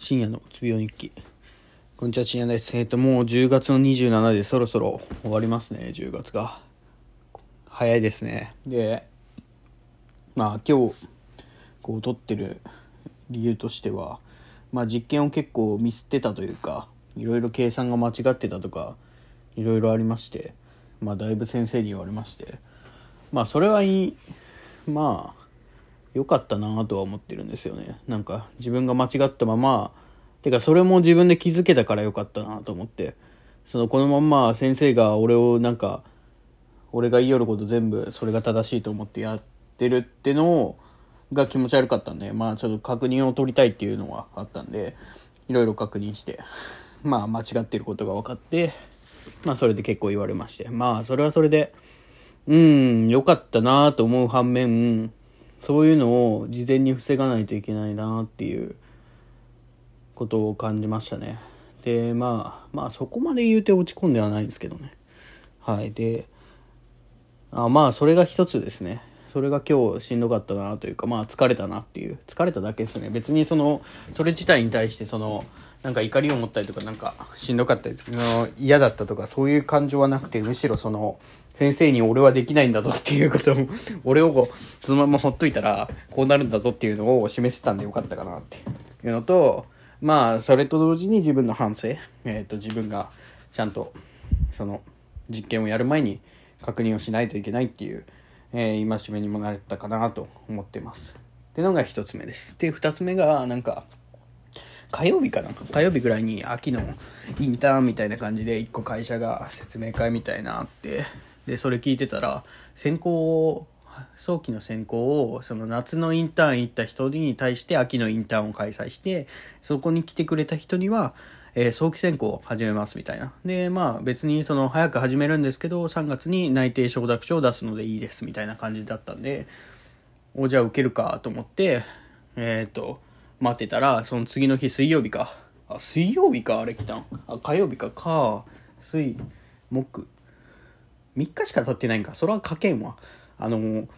深夜のつびお日記。こんにちは、深夜です。えっ、ー、と、もう10月の27でそろそろ終わりますね、10月が。早いですね。で、まあ今日、こう撮ってる理由としては、まあ実験を結構ミスってたというか、いろいろ計算が間違ってたとか、いろいろありまして、まあだいぶ先生に言われまして、まあそれはいい、まあ、良かったなとは思ってるんですよね。なんか自分が間違ったまま、てかそれも自分で気づけたから良かったなと思って、そのこのまんま先生が俺をなんか、俺が言いよること全部それが正しいと思ってやってるってのを、が気持ち悪かったんで、まあちょっと確認を取りたいっていうのはあったんで、いろいろ確認して、まあ間違ってることが分かって、まあそれで結構言われまして、まあそれはそれで、うん、良かったなと思う反面、そういうのを事前に防がないといけないなっていうことを感じましたね。で、まあ、まあそこまで言うて落ち込んではないんですけどね。はい。で、あまあそれが一つですね。それが今日しんどかったなというか、まあ疲れたなっていう。疲れただけですね。別にその、それ自体に対してその、なんか怒りを持ったりとか、なんかしんどかったりとか、嫌だったとか、そういう感情はなくて、むしろその、先生に俺はできないんだぞっていうことを、俺をそのままほっといたら、こうなるんだぞっていうのを示せたんでよかったかなっていうのと、まあ、それと同時に自分の反省、えっ、と、自分がちゃんと、その、実験をやる前に確認をしないといけないっていう、えー、戒めにもなれたかなと思ってます。っていうのが一つ目です。で、二つ目が、なんか、火曜日かな？火曜日ぐらいに秋のインターンみたいな感じで一個会社が説明会みたいなあってでそれ聞いてたら選考を早期の選考をその夏のインターン行った人に対して秋のインターンを開催してそこに来てくれた人には、えー、早期選考を始めますみたいな。でまあ別にその早く始めるんですけど3月に内定承諾書を出すのでいいですみたいな感じだったんでおじゃあ受けるかと思ってえっ、ー、と待ってたら、その次の日水曜日か。あ、水曜日か、あれ来たん。あ、火曜日か、か、水、木。3日しか経ってないんか。それは書けんわ。あの、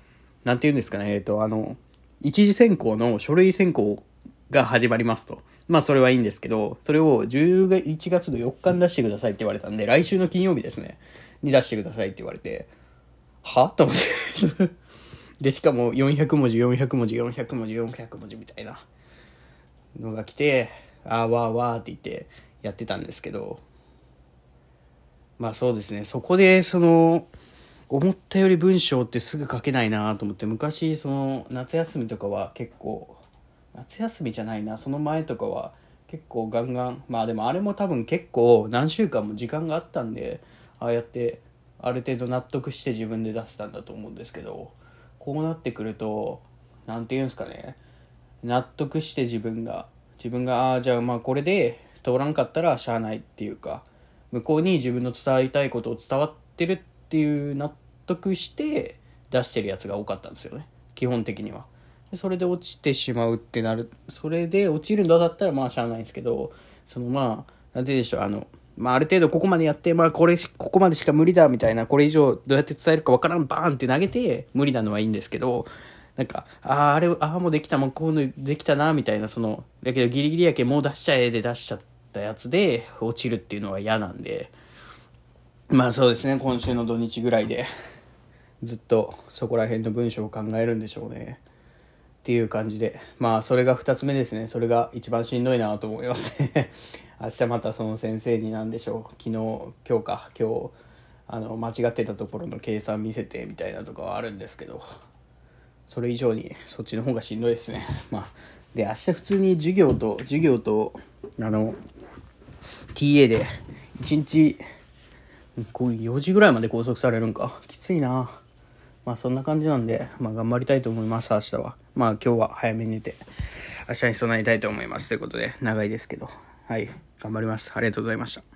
なんて言うんですかね。えっ、と、あの、一次選考の書類選考が始まりますと。まあ、それはいいんですけど、それを11月の4日に出してくださいって言われたんで、来週の金曜日ですね。に出してくださいって言われて、は？と思って で、しかも400文字、400文字、400文字、400文字みたいな。のが来て、あーわーわーって言ってやってたんですけど、まあそうですね、そこでその、思ったより文章ってすぐ書けないなと思って、昔その夏休みとかは結構、夏休みじゃないな、その前とかは結構ガンガン、まあでもあれも多分結構何週間も時間があったんで、ああやってある程度納得して自分で出せたんだと思うんですけど、こうなってくると、何て言うんですかね、納得して自分が自分がああじゃあまあこれで通らんかったらしゃあないっていうか向こうに自分の伝えたいことを伝わってるっていう納得して出してるやつが多かったんですよね。基本的には。それで落ちてしまうってなるそれで落ちるのだったらまあしゃあないんですけどそのまあなんてでしょうあのまあ、ある程度ここまでやって、まあ、これ、ここまでしか無理だみたいな、これ以上どうやって伝えるかわからん、バーンって投げて、無理なのはいいんですけど、なんか、ああ、あれ、ああ、もうできた、もうこういうのできたな、みたいな、その、だけどギリギリやけもう出しちゃえで出しちゃったやつで落ちるっていうのは嫌なんで、まあそうですね、今週の土日ぐらいで、ずっとそこら辺の文章を考えるんでしょうね。っていう感じで、まあそれが2つ目ですね。それが一番しんどいなと思いますね。明日またその先生に何でしょう。昨日、今日か、今日、あの、間違ってたところの計算見せてみたいなとかはあるんですけど、それ以上にそっちの方がしんどいですね。まあ、で、明日普通に授業と、授業と、あの、TA で、1日、4時ぐらいまで拘束されるんか。きついな。まあそんな感じなんで、まあ頑張りたいと思います、明日は。まあ今日は早めに寝て、明日に備えたいと思います。ということで、長いですけど、はい、頑張ります。ありがとうございました。